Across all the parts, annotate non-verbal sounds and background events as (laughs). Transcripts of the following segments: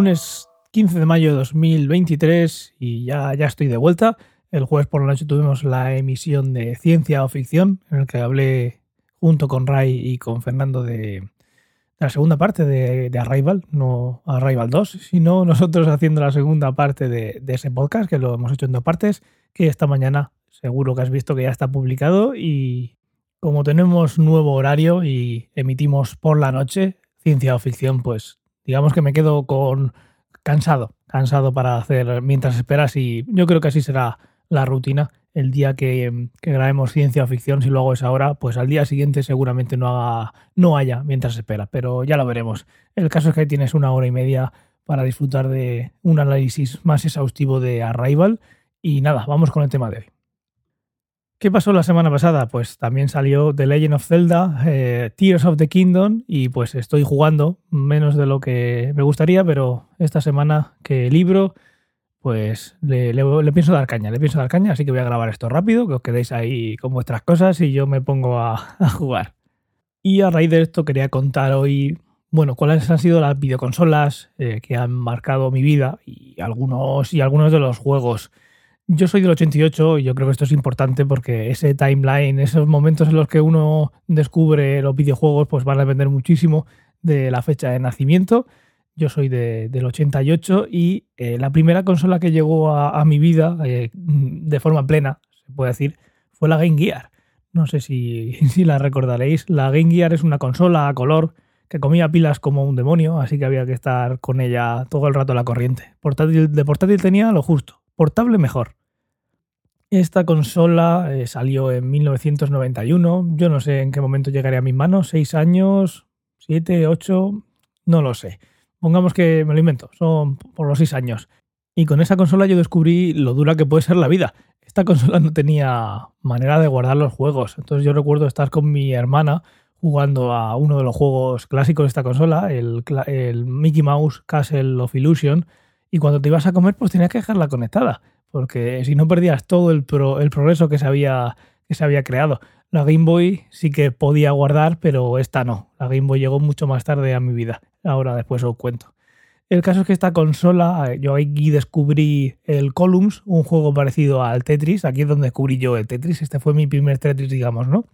Lunes 15 de mayo de 2023 y ya, ya estoy de vuelta. El jueves por la noche tuvimos la emisión de Ciencia o Ficción, en el que hablé junto con Ray y con Fernando de, la segunda parte de, Arrival, no Arrival 2, sino nosotros haciendo la segunda parte de, de, ese podcast, que lo hemos hecho en dos partes, que esta mañana seguro que has visto que ya está publicado y como tenemos nuevo horario y emitimos por la noche ciencia o ficción, pues digamos que me quedo con cansado, cansado para hacer mientras esperas y yo creo que así será la rutina. El día que, grabemos ciencia ficción, si lo hago esa hora, pues al día siguiente seguramente no, haga, no haya mientras espera, pero ya lo veremos. El caso es que tienes una hora y media para disfrutar de un análisis más exhaustivo de Arrival. Y nada, vamos con el tema de hoy. ¿Qué pasó la semana pasada? Pues también salió The Legend of Zelda, eh, Tears of the Kingdom, y pues estoy jugando menos de lo que me gustaría, pero esta semana que libro, pues le, pienso dar caña, le pienso dar caña, así que voy a grabar esto rápido, que os quedéis ahí con vuestras cosas y yo me pongo (laughs) a, jugar. Y a raíz de esto quería contar hoy, bueno, cuáles han sido las videoconsolas eh, que han marcado mi vida y algunos, y algunos de los juegos yo soy del 88 y yo creo que esto es importante porque ese timeline, esos momentos en los que uno descubre los videojuegos, pues van a depender muchísimo de la fecha de nacimiento. Yo soy del 88 y eh, la primera consola que llegó a, mi vida eh, de forma plena, se puede decir, fue la Game Gear. No sé si, (laughs) si la recordaréis. La Game Gear es una consola a color que comía pilas como un demonio, así que había que estar con ella todo el rato a la corriente. De portátil tenía lo justo, portable mejor. Esta consola eh, salió en 1991. Yo no sé en qué momento llegaría a mis manos. ¿Seis años? ¿Siete? ¿Ocho? No lo sé. Pongamos que me lo invento. Son por los seis años. Y con esa consola yo descubrí lo dura que puede ser la vida. Esta consola no tenía manera de guardar los juegos. Entonces yo recuerdo estar con mi hermana jugando a uno de los juegos clásicos de esta consola, el, el Mickey Mouse Castle of Illusion. Y cuando te ibas a comer, pues tenías que dejarla conectada porque si no perdías todo el, el progreso que se, había, que se había creado. La Game Boy sí que podía guardar, pero esta no. La Game Boy llegó mucho más tarde a mi vida. Ahora después os cuento. El caso es que esta consola, yo aquí descubrí el Columns, un juego parecido al Tetris. Aquí es donde descubrí yo el Tetris. Este fue mi primer Tetris, digamos, ¿no?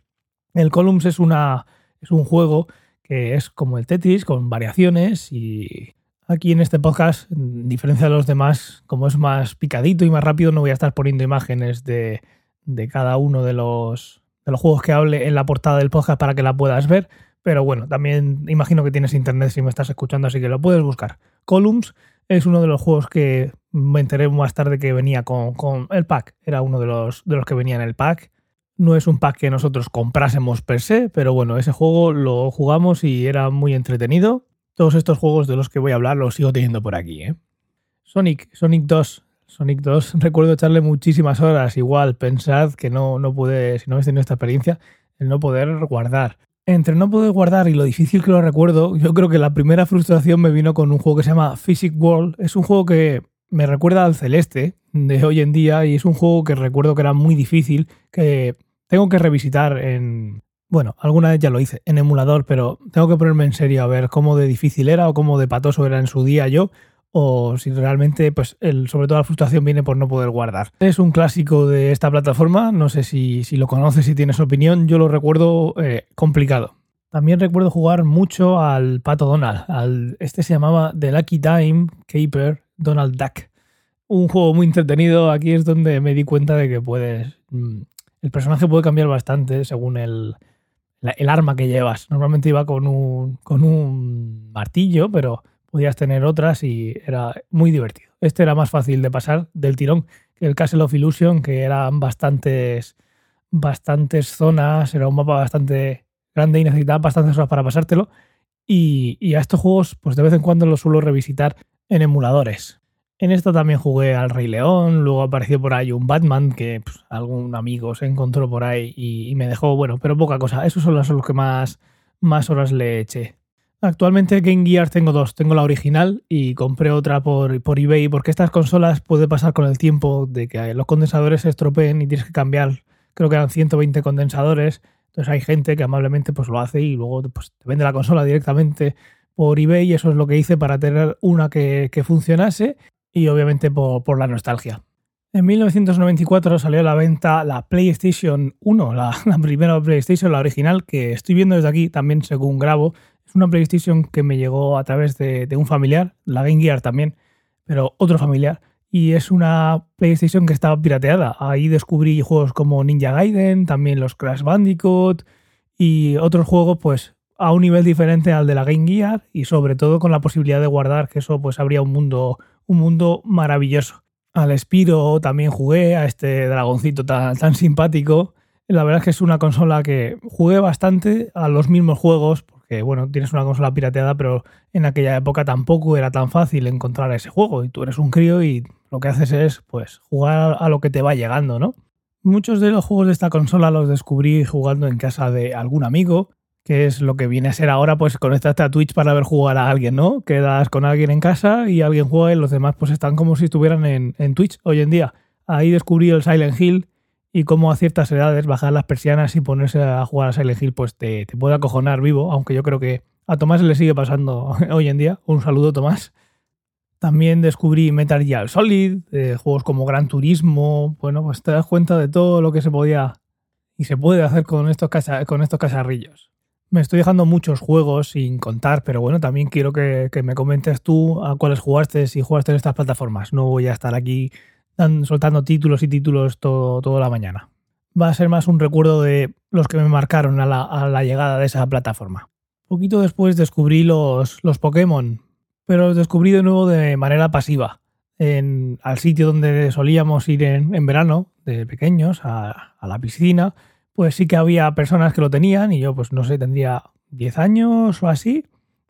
El Columns es, una, es un juego que es como el Tetris, con variaciones y Aquí en este podcast, en diferencia de los demás, como es más picadito y más rápido, no voy a estar poniendo imágenes de, cada uno de los, de los juegos que hable en la portada del podcast para que la puedas ver. Pero bueno, también imagino que tienes internet si me estás escuchando, así que lo puedes buscar. Columns es uno de los juegos que me enteré más tarde que venía con, con, el pack. Era uno de los, de los que venía en el pack. No es un pack que nosotros comprásemos per se, pero bueno, ese juego lo jugamos y era muy entretenido. Todos estos juegos de los que voy a hablar los sigo teniendo por aquí. ¿eh? Sonic, Sonic 2. Sonic 2, (laughs) recuerdo echarle muchísimas horas. Igual, pensad que no, no pude, si no habéis tenido esta experiencia, el no poder guardar. Entre no poder guardar y lo difícil que lo recuerdo, yo creo que la primera frustración me vino con un juego que se llama Physic World. Es un juego que me recuerda al Celeste de hoy en día y es un juego que recuerdo que era muy difícil, que tengo que revisitar en, bueno, alguna vez ya lo hice en emulador, pero tengo que ponerme en serio a ver cómo de difícil era o cómo de patoso era en su día yo, o si realmente, pues, el, sobre todo la frustración viene por no poder guardar. Es un clásico de esta plataforma, no sé si, lo conoces, si tienes opinión, yo lo recuerdo eh, complicado. También recuerdo jugar mucho al Pato Donald, al, este se llamaba The Lucky Time Caper Donald Duck. Un juego muy entretenido, aquí es donde me di cuenta de que puedes... Mm, el personaje puede cambiar bastante según el, el arma que llevas. Normalmente iba con un, con un martillo, pero podías tener otras y era muy divertido. Este era más fácil de pasar del tirón que el Castle of Illusion, que eran bastantes, bastantes zonas, era un mapa bastante grande y necesitaba bastantes horas para pasártelo. Y, y a estos juegos, pues de vez en cuando los suelo revisitar en emuladores. En esta también jugué al Rey León, luego apareció por ahí un Batman que algún amigo se encontró por ahí y, me dejó, bueno, pero poca cosa. Esos son los, que más, más horas le eché. Actualmente Game Gear tengo dos. Tengo la original y compré otra por, por eBay porque estas consolas puede pasar con el tiempo de que los condensadores se estropeen y tienes que cambiar. Creo que eran 120 condensadores. Entonces hay gente que amablemente pues lo hace y luego pues, te vende la consola directamente por eBay y eso es lo que hice para tener una que, funcionase y obviamente por, la nostalgia. En 1994 salió a la venta la PlayStation 1, (laughs) la, primera PlayStation, la original, que estoy viendo desde aquí también según grabo. Es una PlayStation que me llegó a través de, de un familiar, la Game Gear también, pero otro familiar. Y es una PlayStation que estaba pirateada. Ahí descubrí juegos como Ninja Gaiden, también los Crash Bandicoot y otros juegos pues a un nivel diferente al de la Game Gear y sobre todo con la posibilidad de guardar, que eso pues habría un mundo, un mundo maravilloso. Al Spiro también jugué, a este dragoncito tan, tan simpático. La verdad es que es una consola que jugué bastante a los mismos juegos, porque bueno, tienes una consola pirateada, pero en aquella época tampoco era tan fácil encontrar ese juego. Y tú eres un crío y lo que haces es pues jugar a lo que te va llegando, ¿no? Muchos de los juegos de esta consola los descubrí jugando en casa de algún amigo que es lo que viene a ser ahora, pues conectarte a Twitch para ver jugar a alguien, ¿no? Quedas con alguien en casa y alguien juega y los demás pues están como si estuvieran en, Twitch hoy en día. Ahí descubrí el Silent Hill y cómo a ciertas edades bajar las persianas y ponerse a jugar a Silent Hill pues te, te puede acojonar vivo, aunque yo creo que a Tomás le sigue pasando (laughs) hoy en día. Un saludo Tomás. También descubrí Metal Gear Solid, eh, juegos como Gran Turismo. Bueno, pues te das cuenta de todo lo que se podía y se puede hacer con estos, con estos casarrillos. Me estoy dejando muchos juegos sin contar, pero bueno, también quiero que, me comentes tú a cuáles jugaste, si jugaste en estas plataformas. No voy a estar aquí soltando títulos y títulos todo, toda la mañana. Va a ser más un recuerdo de los que me marcaron a la, llegada de esa plataforma. Poquito después descubrí los, los Pokémon, pero los descubrí de nuevo de manera pasiva. En, al sitio donde solíamos ir en, verano, de pequeños, a, a la piscina, pues sí que había personas que lo tenían y yo pues no sé, tendría 10 años o así,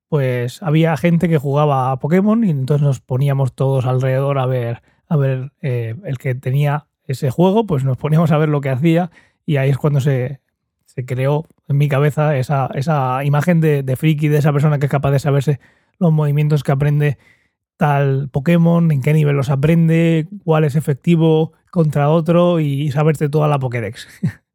pues había gente que jugaba a Pokémon y entonces nos poníamos todos alrededor a ver, a ver eh, el que tenía ese juego, pues nos poníamos a ver lo que hacía y ahí es cuando se, creó en mi cabeza esa, esa imagen de, de friki, de esa persona que es capaz de saberse los movimientos que aprende tal Pokémon, en qué nivel los aprende, cuál es efectivo contra otro y saberte toda la Pokédex. (laughs)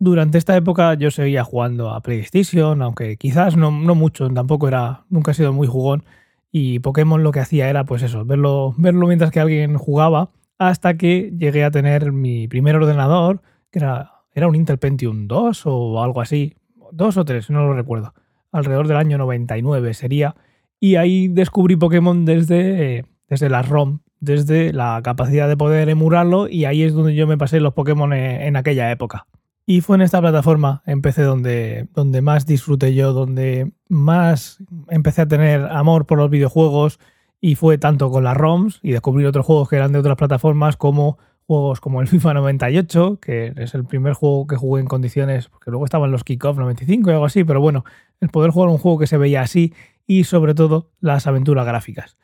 durante esta época yo seguía jugando a PlayStation, aunque quizás no, mucho, tampoco era, nunca he sido muy jugón. Y Pokémon lo que hacía era, pues eso, verlo, verlo mientras que alguien jugaba, hasta que llegué a tener mi primer ordenador, que era, era un Intel Pentium 2 o algo así, dos o tres, no lo recuerdo, alrededor del año 99 sería. Y ahí descubrí Pokémon desde, desde la ROM, desde la capacidad de poder emularlo, y ahí es donde yo me pasé los Pokémon en aquella época. Y fue en esta plataforma, empecé donde, donde más disfruté yo, donde más empecé a tener amor por los videojuegos y fue tanto con las ROMs y descubrir otros juegos que eran de otras plataformas como juegos como el FIFA 98, que es el primer juego que jugué en condiciones, porque luego estaban los Kickoff 95 y algo así, pero bueno, el poder jugar un juego que se veía así y sobre todo las aventuras gráficas.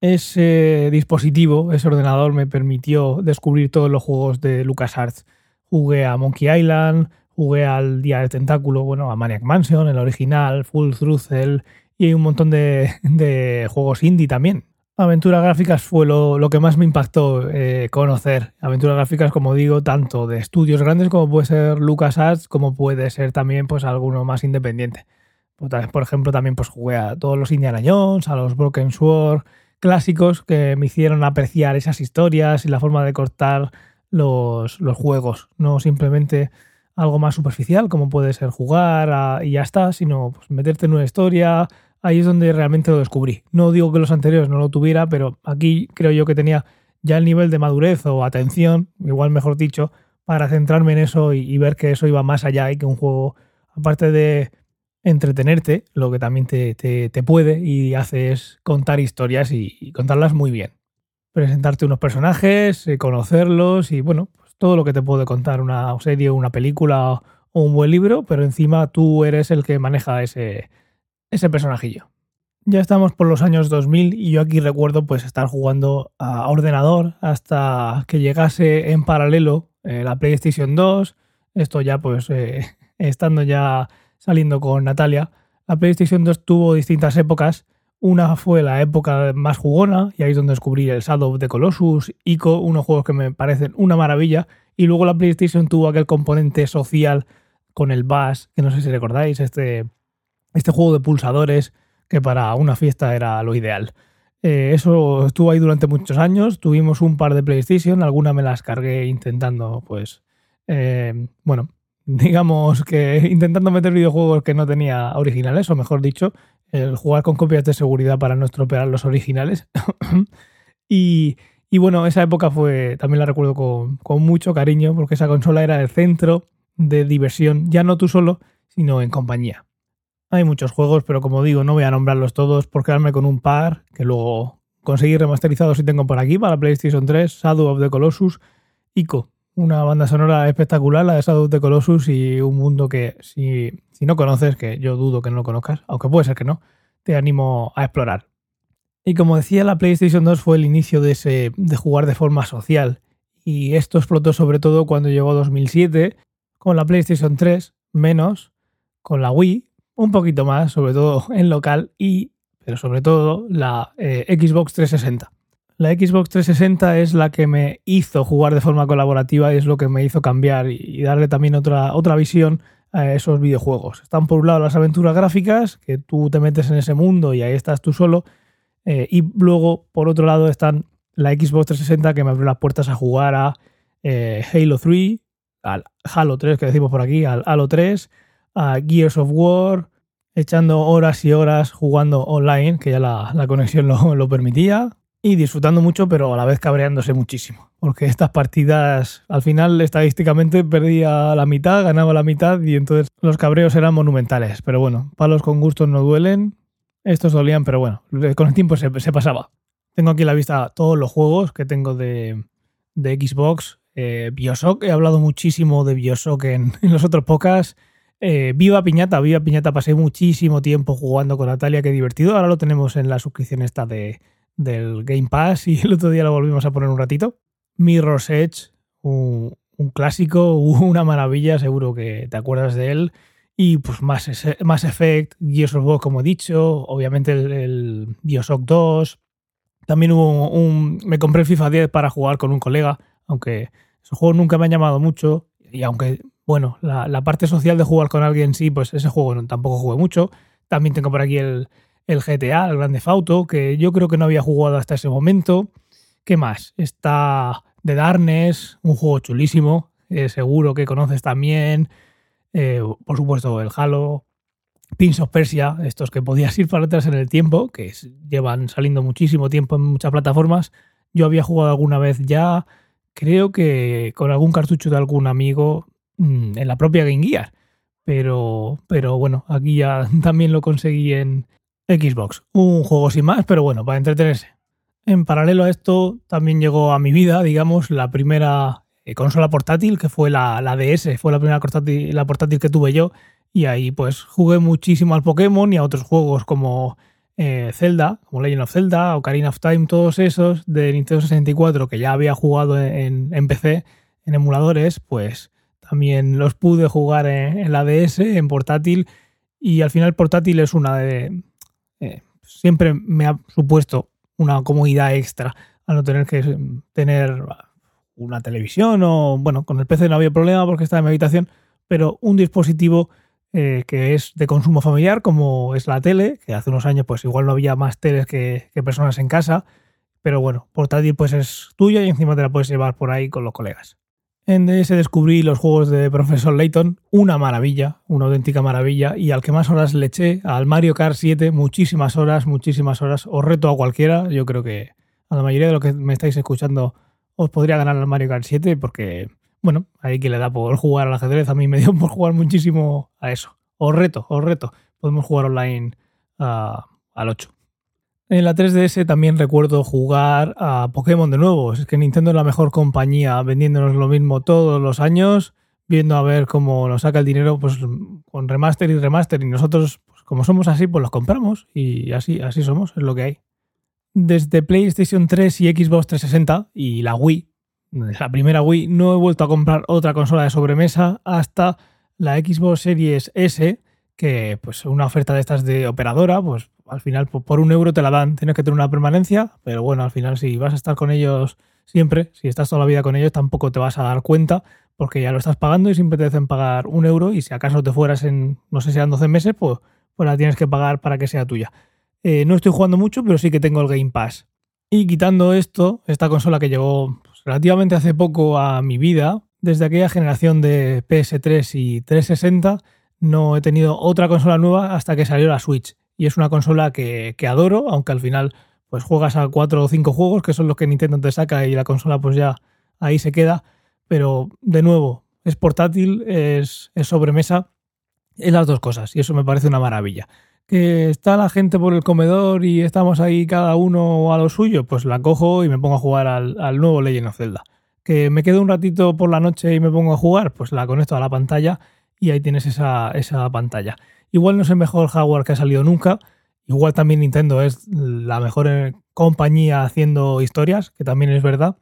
Ese dispositivo, ese ordenador me permitió descubrir todos los juegos de LucasArts Jugué a Monkey Island, jugué al Día del Tentáculo, bueno, a Maniac Mansion, el original, Full Throttle y un montón de, juegos indie también. Aventuras gráficas fue lo, que más me impactó eh, conocer. Aventuras gráficas, como digo, tanto de estudios grandes como puede ser LucasArts, como puede ser también pues alguno más independiente. Pues, por ejemplo, también pues jugué a todos los Indiana Jones, a los Broken Sword clásicos que me hicieron apreciar esas historias y la forma de cortar los, juegos, no simplemente algo más superficial como puede ser jugar y ya está, sino pues, meterte en una historia, ahí es donde realmente lo descubrí. No digo que los anteriores no lo tuviera, pero aquí creo yo que tenía ya el nivel de madurez o atención, igual mejor dicho, para centrarme en eso y, ver que eso iba más allá y que un juego, aparte de entretenerte, lo que también te, te, puede y hace es contar historias y contarlas muy bien presentarte unos personajes, eh, conocerlos y bueno, pues todo lo que te puede contar una serie, una película o un buen libro, pero encima tú eres el que maneja ese, ese personajillo. Ya estamos por los años 2000 y yo aquí recuerdo pues estar jugando a ordenador hasta que llegase en paralelo eh, la PlayStation 2, esto ya pues eh, estando ya saliendo con Natalia. La PlayStation 2 tuvo distintas épocas una fue la época más jugona, y ahí es donde descubrí el Shadow of the Colossus, Ico, unos juegos que me parecen una maravilla. Y luego la PlayStation tuvo aquel componente social con el Bass, que no sé si recordáis, este, este juego de pulsadores que para una fiesta era lo ideal. Eh, eso estuvo ahí durante muchos años. Tuvimos un par de PlayStation, algunas me las cargué intentando, pues, eh, bueno, (laughs) digamos que intentando meter videojuegos que no tenía originales, o mejor dicho, el jugar con copias de seguridad para no estropear los originales. (coughs) y, bueno, esa época fue, también la recuerdo con, con mucho cariño, porque esa consola era el centro de diversión, ya no tú solo, sino en compañía. Hay muchos juegos, pero como digo, no voy a nombrarlos todos por quedarme con un par que luego conseguí remasterizados y tengo por aquí para PlayStation 3, Shadow of the Colossus, Ico, una banda sonora espectacular, la de Shadow the Colossus y un mundo que si, si no conoces, que yo dudo que no lo conozcas, aunque puede ser que no, te animo a explorar. Y como decía, la PlayStation 2 fue el inicio de, ese, de jugar de forma social. Y esto explotó sobre todo cuando llegó 2007, con la PlayStation 3, menos, con la Wii, un poquito más, sobre todo en local, y, pero sobre todo, la eh, Xbox 360. La Xbox 360 es la que me hizo jugar de forma colaborativa y es lo que me hizo cambiar y darle también otra, otra visión a esos videojuegos. Están por un lado las aventuras gráficas, que tú te metes en ese mundo y ahí estás tú solo, eh, y luego por otro lado están la Xbox 360 que me abrió las puertas a jugar a eh, Halo 3, al Halo 3 que decimos por aquí, al Halo 3, a Gears of War, echando horas y horas jugando online, que ya la, conexión lo, permitía, y disfrutando mucho, pero a la vez cabreándose muchísimo. Porque estas partidas, al final, estadísticamente perdía la mitad, ganaba la mitad, y entonces los cabreos eran monumentales. Pero bueno, palos con gustos no duelen. Estos dolían, pero bueno, con el tiempo se, pasaba. Tengo aquí a la vista todos los juegos que tengo de, Xbox. Eh, Bioshock, he hablado muchísimo de Bioshock en, (laughs) en los otros podcasts. Eh, viva Piñata, viva Piñata, pasé muchísimo tiempo jugando con Natalia, qué divertido. Ahora lo tenemos en la suscripción esta de, del Game Pass y (laughs) el otro día lo volvimos a poner un ratito. Mirror's Edge, un, clásico, (laughs) una maravilla, seguro que te acuerdas de él. Y pues más, más Effect, Gears of War, como he dicho, obviamente el, el Bioshock 2. También hubo un, Me compré FIFA 10 para jugar con un colega, aunque ese juego nunca me ha llamado mucho. Y aunque bueno, la, parte social de jugar con alguien, sí, pues ese juego tampoco jugué mucho. También tengo por aquí el, GTA, el Grande Fauto, que yo creo que no había jugado hasta ese momento. ¿Qué más? Está The Darkness, un juego chulísimo, eh, seguro que conoces también. Eh, por supuesto, el Halo, Pins of Persia, estos que podías ir para atrás en el tiempo, que llevan saliendo muchísimo tiempo en muchas plataformas. Yo había jugado alguna vez ya, creo que con algún cartucho de algún amigo, Mm, en la propia Game Gear. Pero, pero bueno, aquí ya (laughs) también lo conseguí en Xbox. Un juego sin más, pero bueno, para entretenerse. En paralelo a esto, también llegó a mi vida, digamos, la primera eh, consola portátil, que fue la, DS, fue la primera portátil, la portátil que tuve yo. Y ahí pues jugué muchísimo al Pokémon y a otros juegos como eh, Zelda, como Legend of Zelda, Ocarina of Time, todos esos de Nintendo 64 que ya había jugado en, en PC, en emuladores, pues también los pude jugar en, la DS, en portátil, y al final portátil es una de... Eh, siempre me ha supuesto una comodidad extra al no tener que tener una televisión o, bueno, con el PC no había problema porque estaba en mi habitación, pero un dispositivo eh, que es de consumo familiar, como es la tele, que hace unos años pues igual no había más teles que, que personas en casa, pero bueno, portátil pues es tuya y encima te la puedes llevar por ahí con los colegas. En DS descubrí los juegos de Profesor Layton, una maravilla, una auténtica maravilla, y al que más horas le eché, al Mario Kart 7, muchísimas horas, muchísimas horas. Os reto a cualquiera, yo creo que a la mayoría de los que me estáis escuchando os podría ganar al Mario Kart 7 porque, bueno, hay que le da por jugar al ajedrez, a mí me dio (laughs) por jugar muchísimo a eso. Os reto, os reto, podemos jugar online al 8. En la 3DS también recuerdo jugar a Pokémon de nuevo. Es que Nintendo es la mejor compañía vendiéndonos lo mismo todos los años, viendo a ver cómo nos saca el dinero pues, con remaster y remaster. Y nosotros, pues, como somos así, pues los compramos y así, así somos, es lo que hay. Desde PlayStation 3 y Xbox 360 y la Wii, la primera Wii, no he vuelto a comprar otra consola de sobremesa hasta la Xbox Series S, que pues una oferta de estas de operadora, pues al final por un euro te la dan, tienes que tener una permanencia, pero bueno, al final si vas a estar con ellos siempre, si estás toda la vida con ellos, tampoco te vas a dar cuenta porque ya lo estás pagando y siempre te hacen pagar un euro y si acaso te fueras en, no sé si eran 12 meses, pues, pues la tienes que pagar para que sea tuya. Eh, no estoy jugando mucho, pero sí que tengo el Game Pass. Y quitando esto, esta consola que llegó pues, relativamente hace poco a mi vida, desde aquella generación de PS3 y 360, no he tenido otra consola nueva hasta que salió la Switch. Y es una consola que, que adoro, aunque al final pues juegas a cuatro o cinco juegos, que son los que Nintendo te saca y la consola pues ya ahí se queda. Pero de nuevo, es portátil, es, es sobremesa, es las dos cosas y eso me parece una maravilla. Que está la gente por el comedor y estamos ahí cada uno a lo suyo, pues la cojo y me pongo a jugar al, al nuevo Legend of Zelda. Que me quedo un ratito por la noche y me pongo a jugar, pues la conecto a la pantalla y ahí tienes esa, esa pantalla. Igual no es el mejor hardware que ha salido nunca, igual también Nintendo es la mejor eh, compañía haciendo historias, que también es verdad,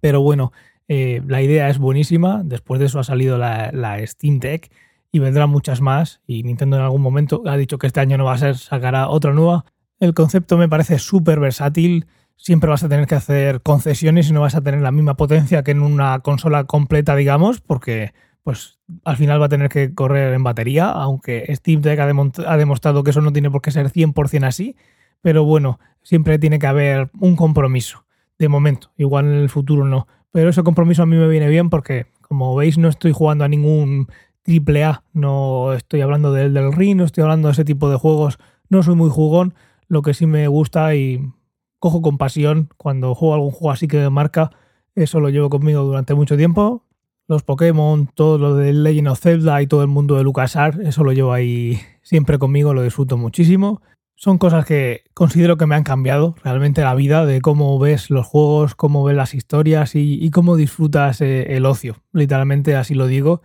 pero bueno, eh, la idea es buenísima. Después de eso ha salido la, Steam Deck y vendrán muchas más. Y Nintendo en algún momento ha dicho que este año no va a ser, sacará otra nueva. El concepto me parece súper versátil. Siempre vas a tener que hacer concesiones y no vas a tener la misma potencia que en una consola completa, digamos, porque pues al final va a tener que correr en batería, aunque Steam Deck ha, demostrado que eso no tiene por qué ser 100% así. Pero bueno, siempre tiene que haber un compromiso. De momento, igual en el futuro no. Pero ese compromiso a mí me viene bien porque, como veis, no estoy jugando a ningún triple A. No estoy hablando del, del Ring, no estoy hablando de ese tipo de juegos. No soy muy jugón. Lo que sí me gusta y cojo con pasión cuando juego algún juego así que marca, eso lo llevo conmigo durante mucho tiempo. Los Pokémon, todo lo del Legend of Zelda y todo el mundo de LucasArts, eso lo llevo ahí siempre conmigo, lo disfruto muchísimo son cosas que considero que me han cambiado realmente la vida, de cómo ves los juegos, cómo ves las historias y, cómo disfrutas eh, el ocio. Literalmente así lo digo.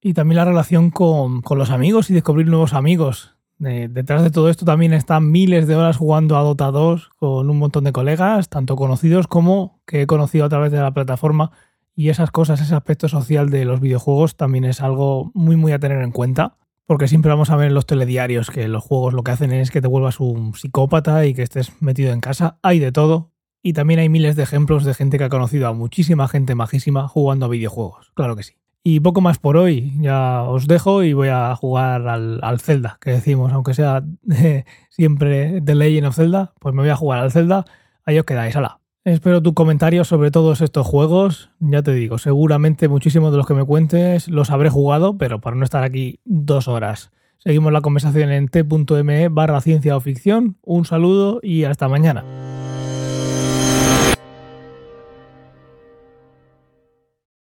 Y también la relación con, los amigos y descubrir nuevos amigos. detrás de todo esto también están miles de horas jugando a Dota 2 con un montón de colegas, tanto conocidos como que he conocido a través de la plataforma. Y esas cosas, ese aspecto social de los videojuegos también es algo muy muy a tener en cuenta porque siempre vamos a ver en los telediarios que los juegos lo que hacen es que te vuelvas un psicópata y que estés metido en casa. Hay de todo. Y también hay miles de ejemplos de gente que ha conocido a muchísima gente majísima jugando a videojuegos. Claro que sí. Y poco más por hoy. Ya os dejo y voy a jugar al, al Zelda, que decimos, aunque sea (laughs) siempre The Legend of Zelda, pues me voy a jugar al Zelda. Ahí os quedáis. ¡Hala! Espero tu comentario sobre todos estos juegos. Ya te digo, seguramente muchísimos de los que me cuentes los habré jugado, pero para no estar aquí dos horas. Seguimos la conversación en t.me barra ciencia o ficción. Un saludo y hasta mañana.